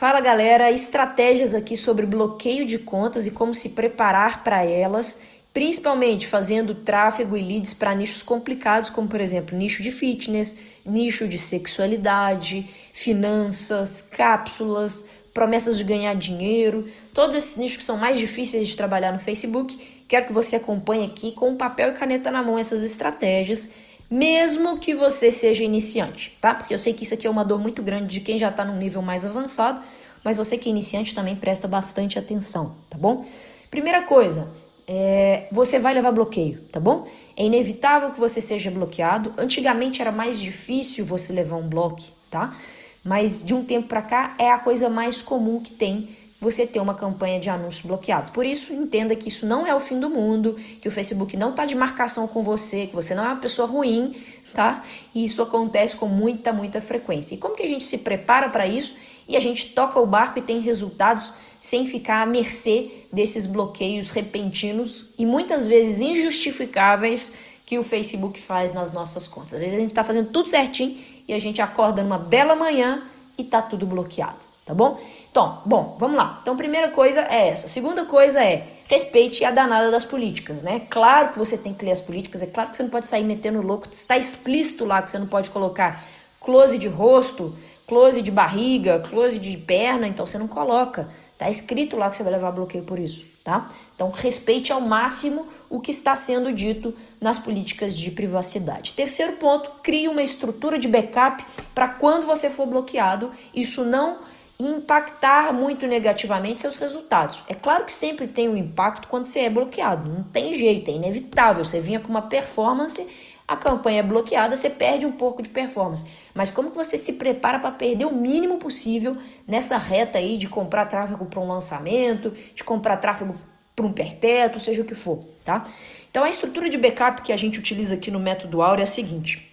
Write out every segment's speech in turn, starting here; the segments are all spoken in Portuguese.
Fala galera, estratégias aqui sobre bloqueio de contas e como se preparar para elas, principalmente fazendo tráfego e leads para nichos complicados, como por exemplo, nicho de fitness, nicho de sexualidade, finanças, cápsulas, promessas de ganhar dinheiro, todos esses nichos que são mais difíceis de trabalhar no Facebook. Quero que você acompanhe aqui com papel e caneta na mão essas estratégias mesmo que você seja iniciante, tá? Porque eu sei que isso aqui é uma dor muito grande de quem já está num nível mais avançado, mas você que é iniciante também presta bastante atenção, tá bom? Primeira coisa, é, você vai levar bloqueio, tá bom? É inevitável que você seja bloqueado. Antigamente era mais difícil você levar um bloco, tá? Mas de um tempo para cá é a coisa mais comum que tem você ter uma campanha de anúncios bloqueados. Por isso, entenda que isso não é o fim do mundo, que o Facebook não está de marcação com você, que você não é uma pessoa ruim, tá? E isso acontece com muita, muita frequência. E como que a gente se prepara para isso e a gente toca o barco e tem resultados sem ficar à mercê desses bloqueios repentinos e muitas vezes injustificáveis que o Facebook faz nas nossas contas. Às vezes a gente está fazendo tudo certinho e a gente acorda numa bela manhã e tá tudo bloqueado tá bom? Então, bom, vamos lá. Então, primeira coisa é essa. Segunda coisa é respeite a danada das políticas, né? Claro que você tem que ler as políticas, é claro que você não pode sair metendo louco, está explícito lá que você não pode colocar close de rosto, close de barriga, close de perna, então você não coloca. Tá escrito lá que você vai levar bloqueio por isso, tá? Então, respeite ao máximo o que está sendo dito nas políticas de privacidade. Terceiro ponto, crie uma estrutura de backup para quando você for bloqueado, isso não impactar muito negativamente seus resultados. É claro que sempre tem um impacto quando você é bloqueado, não tem jeito, é inevitável. Você vinha com uma performance, a campanha é bloqueada, você perde um pouco de performance. Mas como que você se prepara para perder o mínimo possível nessa reta aí de comprar tráfego para um lançamento, de comprar tráfego para um perpétuo, seja o que for, tá? Então a estrutura de backup que a gente utiliza aqui no método Aura é a seguinte: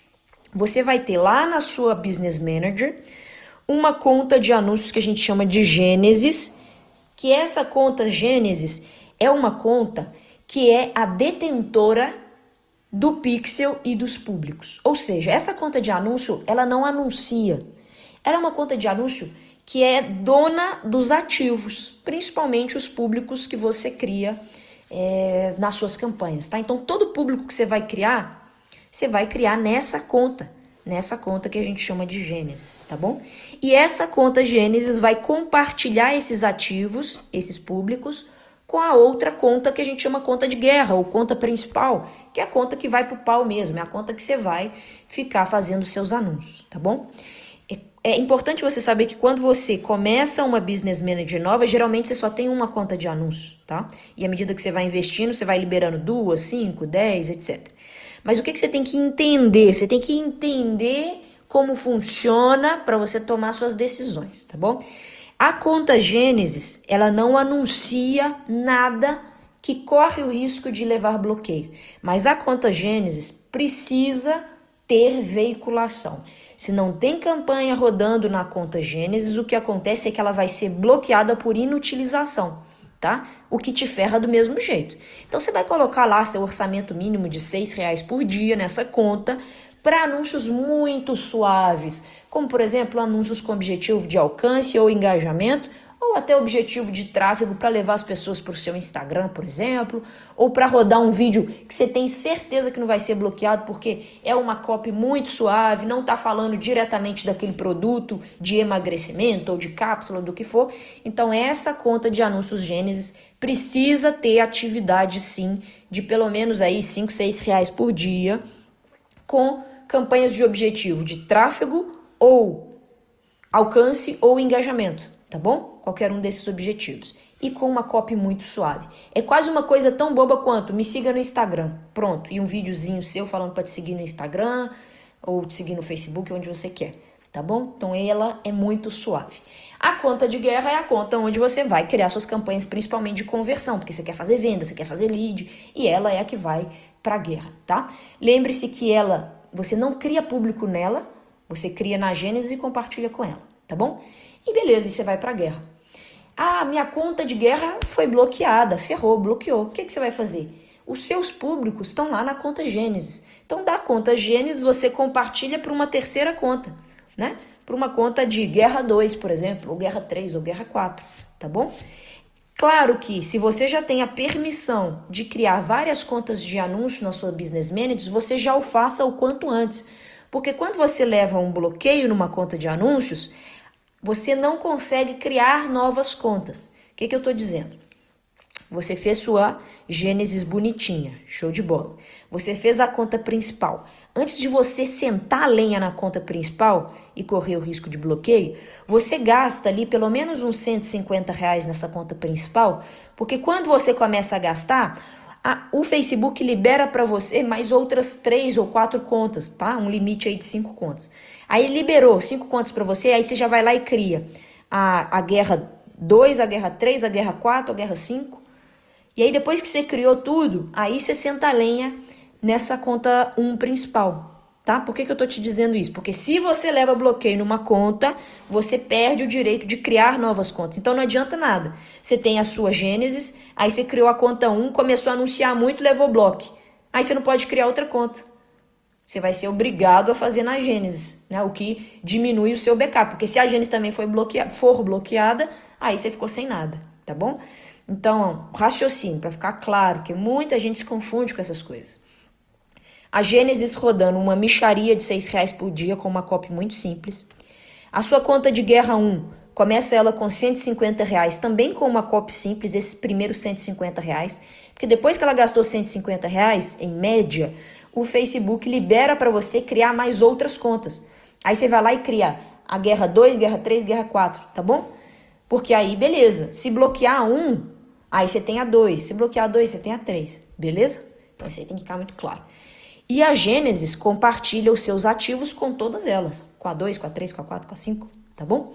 você vai ter lá na sua Business Manager uma conta de anúncios que a gente chama de Gênesis, que essa conta Gênesis é uma conta que é a detentora do pixel e dos públicos. Ou seja, essa conta de anúncio, ela não anuncia. Ela é uma conta de anúncio que é dona dos ativos, principalmente os públicos que você cria é, nas suas campanhas, tá? Então, todo público que você vai criar, você vai criar nessa conta nessa conta que a gente chama de Gênesis, tá bom? E essa conta Gênesis vai compartilhar esses ativos, esses públicos, com a outra conta que a gente chama conta de guerra ou conta principal, que é a conta que vai pro pau mesmo, é a conta que você vai ficar fazendo seus anúncios, tá bom? É, é importante você saber que quando você começa uma business manager nova, geralmente você só tem uma conta de anúncios, tá? E à medida que você vai investindo, você vai liberando duas, cinco, dez, etc. Mas o que, que você tem que entender? Você tem que entender como funciona para você tomar suas decisões, tá bom? A conta Gênesis, ela não anuncia nada que corre o risco de levar bloqueio, mas a conta Gênesis precisa ter veiculação. Se não tem campanha rodando na conta Gênesis, o que acontece é que ela vai ser bloqueada por inutilização tá? O que te ferra do mesmo jeito. Então você vai colocar lá seu orçamento mínimo de seis reais por dia nessa conta para anúncios muito suaves, como por exemplo anúncios com objetivo de alcance ou engajamento, ou até objetivo de tráfego para levar as pessoas para o seu Instagram, por exemplo, ou para rodar um vídeo que você tem certeza que não vai ser bloqueado porque é uma copy muito suave, não está falando diretamente daquele produto de emagrecimento ou de cápsula, do que for. Então, essa conta de anúncios Gênesis precisa ter atividade sim de pelo menos aí 5, 6 reais por dia com campanhas de objetivo de tráfego ou alcance ou engajamento tá bom? Qualquer um desses objetivos. E com uma copy muito suave. É quase uma coisa tão boba quanto me siga no Instagram. Pronto. E um videozinho seu falando para te seguir no Instagram ou te seguir no Facebook, onde você quer. Tá bom? Então ela é muito suave. A conta de guerra é a conta onde você vai criar suas campanhas, principalmente de conversão, porque você quer fazer venda, você quer fazer lead, e ela é a que vai para a guerra, tá? Lembre-se que ela, você não cria público nela, você cria na Gênesis e compartilha com ela, tá bom? E beleza, e você vai para a guerra. Ah, minha conta de guerra foi bloqueada, ferrou, bloqueou. O que, que você vai fazer? Os seus públicos estão lá na conta Gênesis. Então, da conta Gênesis, você compartilha para uma terceira conta, né? para uma conta de Guerra 2, por exemplo, ou Guerra 3, ou Guerra 4, tá bom? Claro que se você já tem a permissão de criar várias contas de anúncio na sua Business Manager, você já o faça o quanto antes. Porque quando você leva um bloqueio numa conta de anúncios, você não consegue criar novas contas. O que, que eu estou dizendo? Você fez sua Gênesis bonitinha, show de bola. Você fez a conta principal. Antes de você sentar a lenha na conta principal e correr o risco de bloqueio, você gasta ali pelo menos uns 150 reais nessa conta principal, porque quando você começa a gastar, a, o Facebook libera para você mais outras três ou quatro contas, tá? Um limite aí de cinco contas. Aí liberou cinco contas para você, aí você já vai lá e cria a, a guerra 2, a guerra 3, a guerra 4, a guerra 5. E aí depois que você criou tudo, aí você senta a lenha nessa conta 1 um principal, tá? Por que, que eu tô te dizendo isso? Porque se você leva bloqueio numa conta, você perde o direito de criar novas contas. Então não adianta nada. Você tem a sua Gênesis, aí você criou a conta 1, começou a anunciar muito, levou bloco. Aí você não pode criar outra conta. Você vai ser obrigado a fazer na Gênesis, né? O que diminui o seu backup. Porque se a Gênesis também foi bloqueada, for bloqueada, aí você ficou sem nada, tá bom? Então, raciocínio, para ficar claro, que muita gente se confunde com essas coisas. A Gênesis rodando uma micharia de seis reais por dia com uma copy muito simples. A sua conta de guerra 1 começa ela com 150 reais, também com uma copy simples, esses primeiros 150 reais. Porque depois que ela gastou 150 reais, em média, o Facebook libera para você criar mais outras contas. Aí você vai lá e cria a guerra 2, guerra 3, guerra 4, tá bom? Porque aí, beleza. Se bloquear um, Aí você tem a 2. Se bloquear a 2, você tem a 3. Beleza? Então isso aí tem que ficar muito claro. E a Gênesis compartilha os seus ativos com todas elas. Com a 2, com a 3, com a 4, com a 5. Tá bom?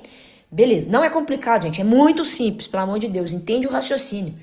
Beleza. Não é complicado, gente. É muito simples, pelo amor de Deus. Entende o raciocínio.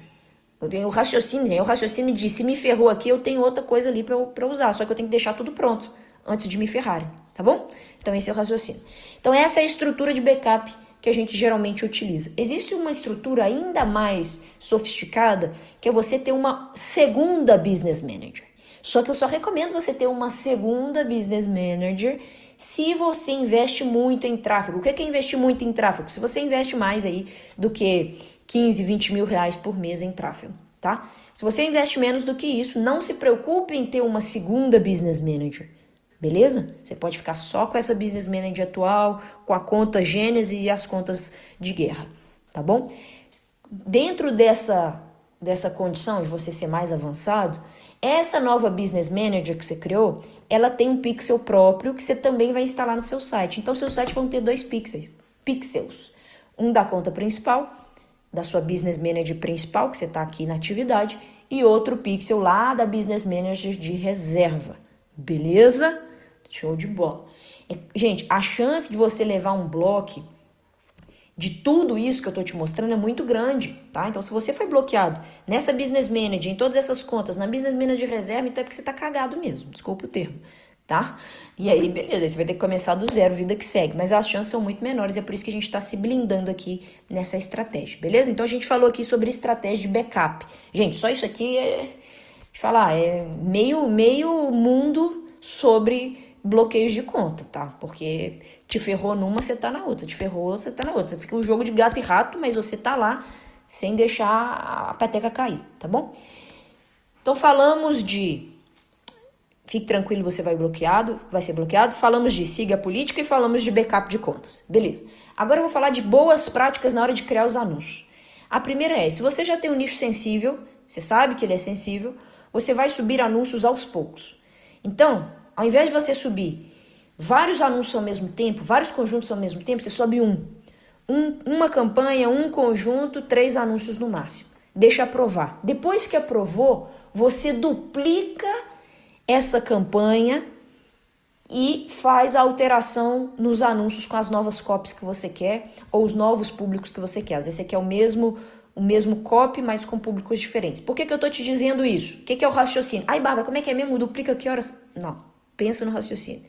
Eu tenho o raciocínio, é o raciocínio de se me ferrou aqui, eu tenho outra coisa ali para usar. Só que eu tenho que deixar tudo pronto antes de me ferrarem, tá bom? Então esse é o raciocínio. Então essa é a estrutura de backup que a gente geralmente utiliza. Existe uma estrutura ainda mais sofisticada, que é você ter uma segunda business manager. Só que eu só recomendo você ter uma segunda business manager se você investe muito em tráfego. O que é, investir muito em tráfego? Se você investe mais aí do que 15, 20 mil reais por mês em tráfego, tá? Se você investe menos do que isso, não se preocupe em ter uma segunda business manager. Beleza? Você pode ficar só com essa business manager atual, com a conta Gênesis e as contas de guerra, tá bom? Dentro dessa dessa condição de você ser mais avançado, essa nova business manager que você criou, ela tem um pixel próprio que você também vai instalar no seu site. Então, seu site vão ter dois pixels, pixels, um da conta principal, da sua business manager principal que você está aqui na atividade, e outro pixel lá da business manager de reserva. Beleza? Show de bola. É, gente, a chance de você levar um bloco de tudo isso que eu tô te mostrando é muito grande, tá? Então, se você foi bloqueado nessa Business Manager, em todas essas contas, na Business Manager de reserva, então é porque você tá cagado mesmo, desculpa o termo, tá? E aí, beleza, você vai ter que começar do zero, vida que segue. Mas as chances são muito menores, é por isso que a gente tá se blindando aqui nessa estratégia, beleza? Então, a gente falou aqui sobre estratégia de backup. Gente, só isso aqui é, eu falar, é meio, meio mundo sobre bloqueios de conta, tá? Porque te ferrou numa, você tá na outra. Te ferrou, você tá na outra. Fica um jogo de gato e rato, mas você tá lá sem deixar a peteca cair, tá bom? Então falamos de fique tranquilo, você vai bloqueado, vai ser bloqueado. Falamos de siga a política e falamos de backup de contas. Beleza. Agora eu vou falar de boas práticas na hora de criar os anúncios. A primeira é, se você já tem um nicho sensível, você sabe que ele é sensível, você vai subir anúncios aos poucos. Então, ao invés de você subir vários anúncios ao mesmo tempo, vários conjuntos ao mesmo tempo, você sobe um. um uma campanha, um conjunto, três anúncios no máximo. Deixa aprovar. Depois que aprovou, você duplica essa campanha e faz a alteração nos anúncios com as novas copies que você quer ou os novos públicos que você quer. Às vezes você quer o mesmo o mesmo copy, mas com públicos diferentes. Por que, que eu tô te dizendo isso? O que, que é o raciocínio? Ai, Bárbara, como é que é mesmo? Duplica que horas? Não. Pensa no raciocínio.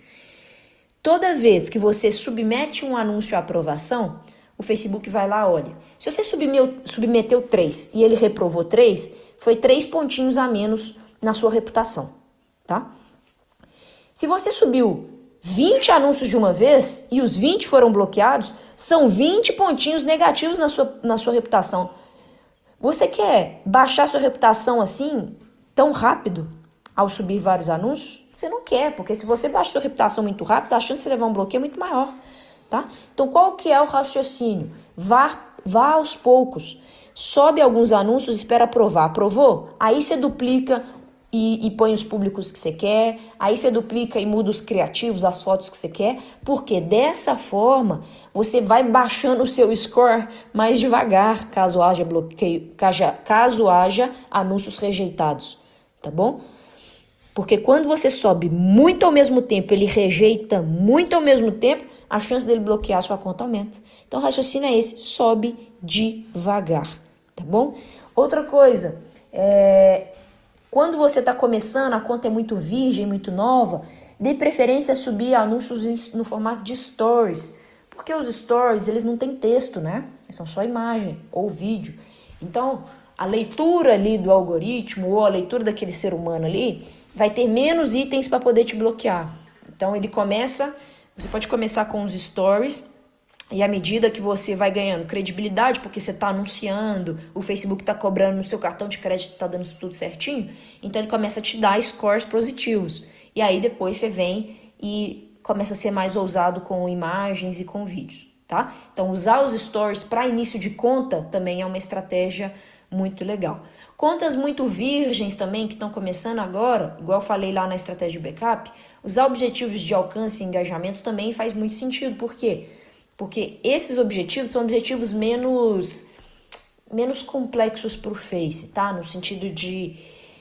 Toda vez que você submete um anúncio à aprovação, o Facebook vai lá, olha. Se você submeteu três e ele reprovou três, foi três pontinhos a menos na sua reputação, tá? Se você subiu 20 anúncios de uma vez e os 20 foram bloqueados, são 20 pontinhos negativos na sua, na sua reputação. Você quer baixar sua reputação assim, tão rápido, ao subir vários anúncios? Você não quer, porque se você baixa sua reputação muito rápido, a chance de você levar um bloqueio é muito maior, tá? Então, qual que é o raciocínio? Vá, vá aos poucos. Sobe alguns anúncios, espera aprovar. Aprovou? Aí você duplica e, e, põe os públicos que você quer, aí você duplica e muda os criativos, as fotos que você quer, porque dessa forma você vai baixando o seu score mais devagar, caso haja bloqueio, caso, caso haja anúncios rejeitados, tá bom? Porque quando você sobe muito ao mesmo tempo, ele rejeita muito ao mesmo tempo, a chance dele bloquear a sua conta aumenta. Então o raciocínio é esse, sobe devagar, tá bom? Outra coisa, é, quando você está começando, a conta é muito virgem, muito nova, dê preferência a subir anúncios no formato de stories. Porque os stories, eles não têm texto, né? São só imagem ou vídeo. Então, a leitura ali do algoritmo ou a leitura daquele ser humano ali vai ter menos itens para poder te bloquear. Então, ele começa, você pode começar com os stories e à medida que você vai ganhando credibilidade, porque você está anunciando, o Facebook está cobrando no seu cartão de crédito, está dando tudo certinho, então ele começa a te dar scores positivos. E aí depois você vem e começa a ser mais ousado com imagens e com vídeos, tá? Então usar os stories para início de conta também é uma estratégia muito legal. Contas muito virgens também que estão começando agora, igual eu falei lá na estratégia de backup, usar objetivos de alcance e engajamento também faz muito sentido, porque quê? Porque esses objetivos são objetivos menos menos complexos para o Face, tá? No sentido de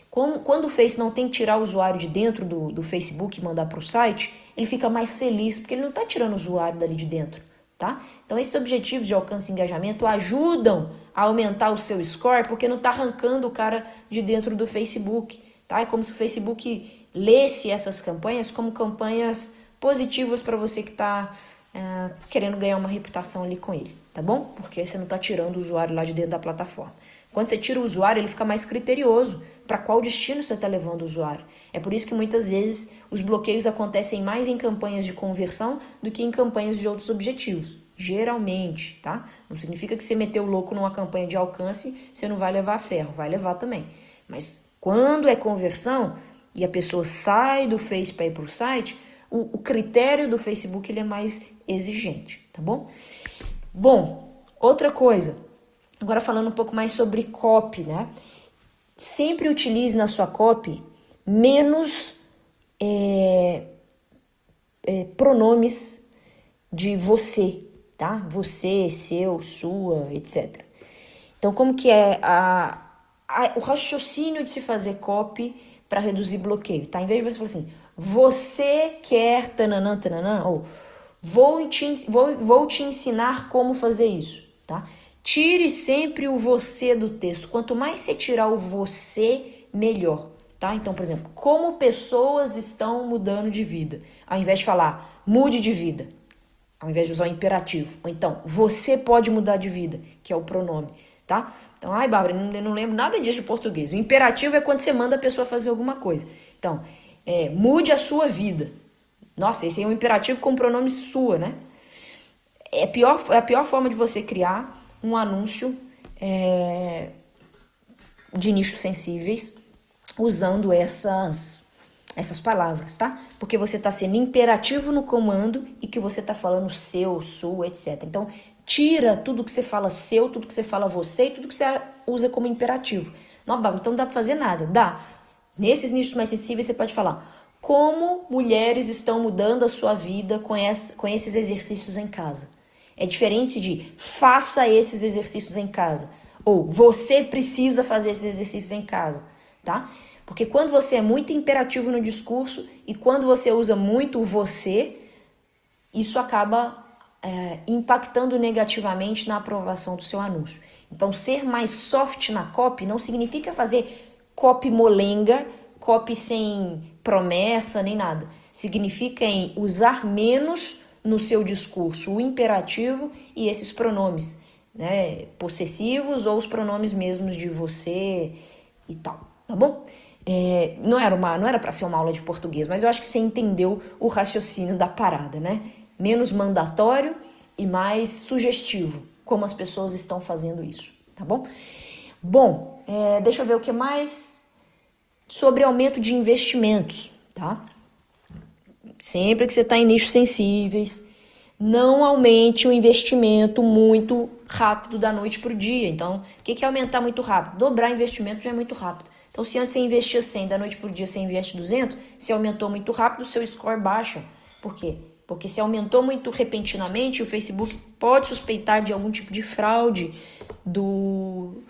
quando, quando o Face não tem que tirar o usuário de dentro do, do Facebook e mandar para o site, ele fica mais feliz, porque ele não está tirando o usuário dali de dentro, tá? Então, esses objetivos de alcance e engajamento ajudam a aumentar o seu score, porque não está arrancando o cara de dentro do Facebook, tá? É como se o Facebook lesse essas campanhas como campanhas positivas para você que está é, querendo ganhar uma reputação ali com ele, tá bom? Porque você não está tirando o usuário lá de dentro da plataforma. Quando você tira o usuário, ele fica mais criterioso para qual destino você está levando o usuário. É por isso que muitas vezes os bloqueios acontecem mais em campanhas de conversão do que em campanhas de outros objetivos. Geralmente, tá? Não significa que você meteu o louco numa campanha de alcance, você não vai levar ferro, vai levar também. Mas quando é conversão e a pessoa sai do Face para ir para o site, o critério do Facebook ele é mais exigente, tá bom? Bom, outra coisa, agora falando um pouco mais sobre copy, né? Sempre utilize na sua copy menos é, é, pronomes de você, tá? Você, seu, sua, etc. Então, como que é a, a, o raciocínio de se fazer copy para reduzir bloqueio, tá? Em vez de você falar assim, você quer tananã, tananã, ou vou te, vou, vou te ensinar como fazer isso, tá? Tire sempre o você do texto. Quanto mais você tirar o você, melhor, tá? Então, por exemplo, como pessoas estão mudando de vida. Ao invés de falar mude de vida, ao invés de usar o imperativo. Ou então, você pode mudar de vida, que é o pronome, tá? Então, ai, Bárbara, eu não lembro nada disso de português. O imperativo é quando você manda a pessoa fazer alguma coisa. Então, é, mude a sua vida. Nossa, esse é um imperativo com o pronome sua, né? É pior, é a pior forma de você criar um anúncio é, de nichos sensíveis usando essas, essas palavras, tá? Porque você está sendo imperativo no comando e que você está falando seu, sua, etc. Então, tira tudo que você fala seu, tudo que você fala você e tudo que você usa como imperativo. Não, então não dá para fazer nada. Dá. Nesses nichos mais sensíveis, você pode falar como mulheres estão mudando a sua vida com, essa, com esses exercícios em casa. É diferente de faça esses exercícios em casa ou você precisa fazer esses exercícios em casa, tá? Porque quando você é muito imperativo no discurso e quando você usa muito o você, isso acaba é, impactando negativamente na aprovação do seu anúncio. Então, ser mais soft na copy não significa fazer copy molenga, copy sem promessa nem nada. Significa em usar menos no seu discurso o imperativo e esses pronomes, né, possessivos ou os pronomes mesmos de você e tal, tá bom? É, não era uma, não era para ser uma aula de português, mas eu acho que você entendeu o raciocínio da parada, né? Menos mandatório e mais sugestivo, como as pessoas estão fazendo isso, tá bom? Bom, é, deixa eu ver o que mais sobre aumento de investimentos, tá? Sempre que você está em nichos sensíveis, não aumente o investimento muito rápido da noite para o dia. Então, o que é aumentar muito rápido? Dobrar investimento já é muito rápido. Então, se antes você investia 100, da noite para o dia você investe 200, se aumentou muito rápido, seu score baixa. Por quê? Porque se aumentou muito repentinamente, o Facebook pode suspeitar de algum tipo de fraude do,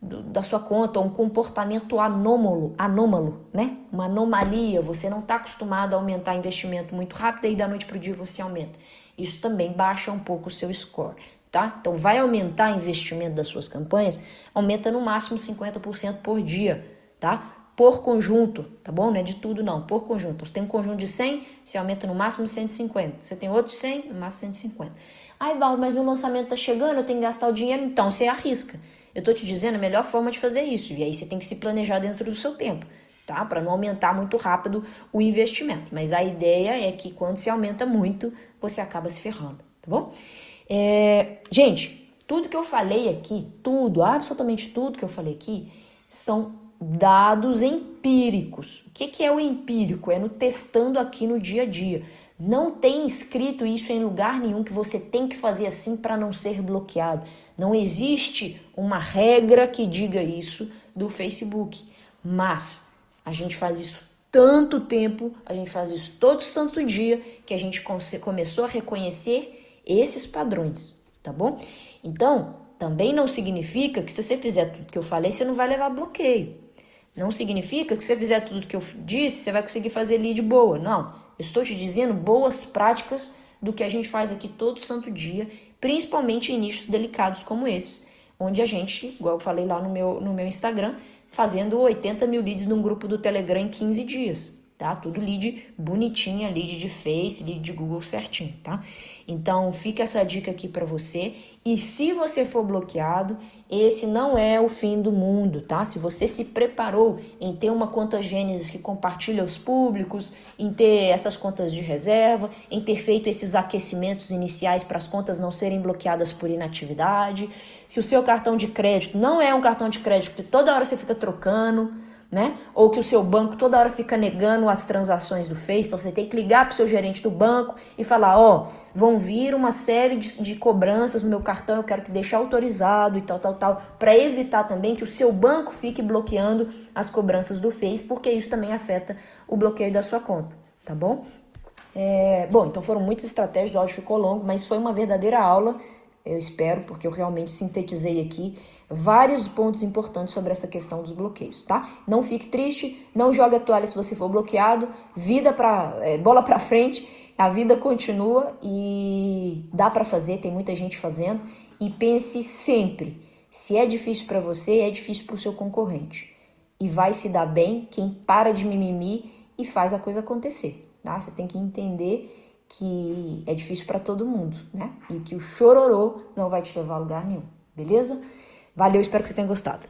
do da sua conta, um comportamento anômalo, anômalo, né? Uma anomalia. Você não está acostumado a aumentar investimento muito rápido e da noite para o dia você aumenta. Isso também baixa um pouco o seu score tá? Então vai aumentar o investimento das suas campanhas, aumenta no máximo 50% por dia, tá? Por conjunto, tá bom? Não é de tudo não, por conjunto. Você tem um conjunto de 100, você aumenta no máximo 150. Você tem outro de 100, no máximo 150. Ai, Valdo, mas meu lançamento tá chegando, eu tenho que gastar o dinheiro, então você arrisca. Eu tô te dizendo a melhor forma de fazer isso, e aí você tem que se planejar dentro do seu tempo, tá? Para não aumentar muito rápido o investimento. Mas a ideia é que quando se aumenta muito, você acaba se ferrando, tá bom? É, gente, tudo que eu falei aqui, tudo, absolutamente tudo que eu falei aqui, são dados empíricos. O que, que é o empírico? É no testando aqui no dia a dia. Não tem escrito isso em lugar nenhum que você tem que fazer assim para não ser bloqueado. Não existe uma regra que diga isso do Facebook. Mas a gente faz isso tanto tempo, a gente faz isso todo santo dia, que a gente começou a reconhecer esses padrões, tá bom? Então, também não significa que se você fizer tudo que eu falei, você não vai levar bloqueio. Não significa que se você fizer tudo que eu disse, você vai conseguir fazer lead boa. Não. Estou te dizendo boas práticas do que a gente faz aqui todo santo dia, principalmente em nichos delicados como esses, onde a gente, igual eu falei lá no meu, no meu Instagram, fazendo 80 mil leads num grupo do Telegram em 15 dias tá? Tudo lead bonitinha, lead de Face, lead de Google certinho, tá? Então, fica essa dica aqui para você. E se você for bloqueado, esse não é o fim do mundo, tá? Se você se preparou em ter uma conta Gênesis que compartilha os públicos, em ter essas contas de reserva, em ter feito esses aquecimentos iniciais para as contas não serem bloqueadas por inatividade, se o seu cartão de crédito não é um cartão de crédito que toda hora você fica trocando, né? Ou que o seu banco toda hora fica negando as transações do Face, então você tem que ligar para o seu gerente do banco e falar, ó, oh, vão vir uma série de, de, cobranças no meu cartão, eu quero que deixe autorizado e tal, tal, tal, para evitar também que o seu banco fique bloqueando as cobranças do Face, porque isso também afeta o bloqueio da sua conta, tá bom? É, bom, então foram muitas estratégias, o áudio ficou longo, mas foi uma verdadeira aula, eu espero, porque eu realmente sintetizei aqui vários pontos importantes sobre essa questão dos bloqueios, tá? Não fique triste, não jogue a toalha se você for bloqueado, vida para é, bola para frente, a vida continua e dá para fazer, tem muita gente fazendo e pense sempre, se é difícil para você, é difícil para o seu concorrente e vai se dar bem quem para de mimimi e faz a coisa acontecer, tá? Você tem que entender que é difícil para todo mundo, né? E que o chororô não vai te levar a lugar nenhum, beleza? Valeu, espero que você tenha gostado.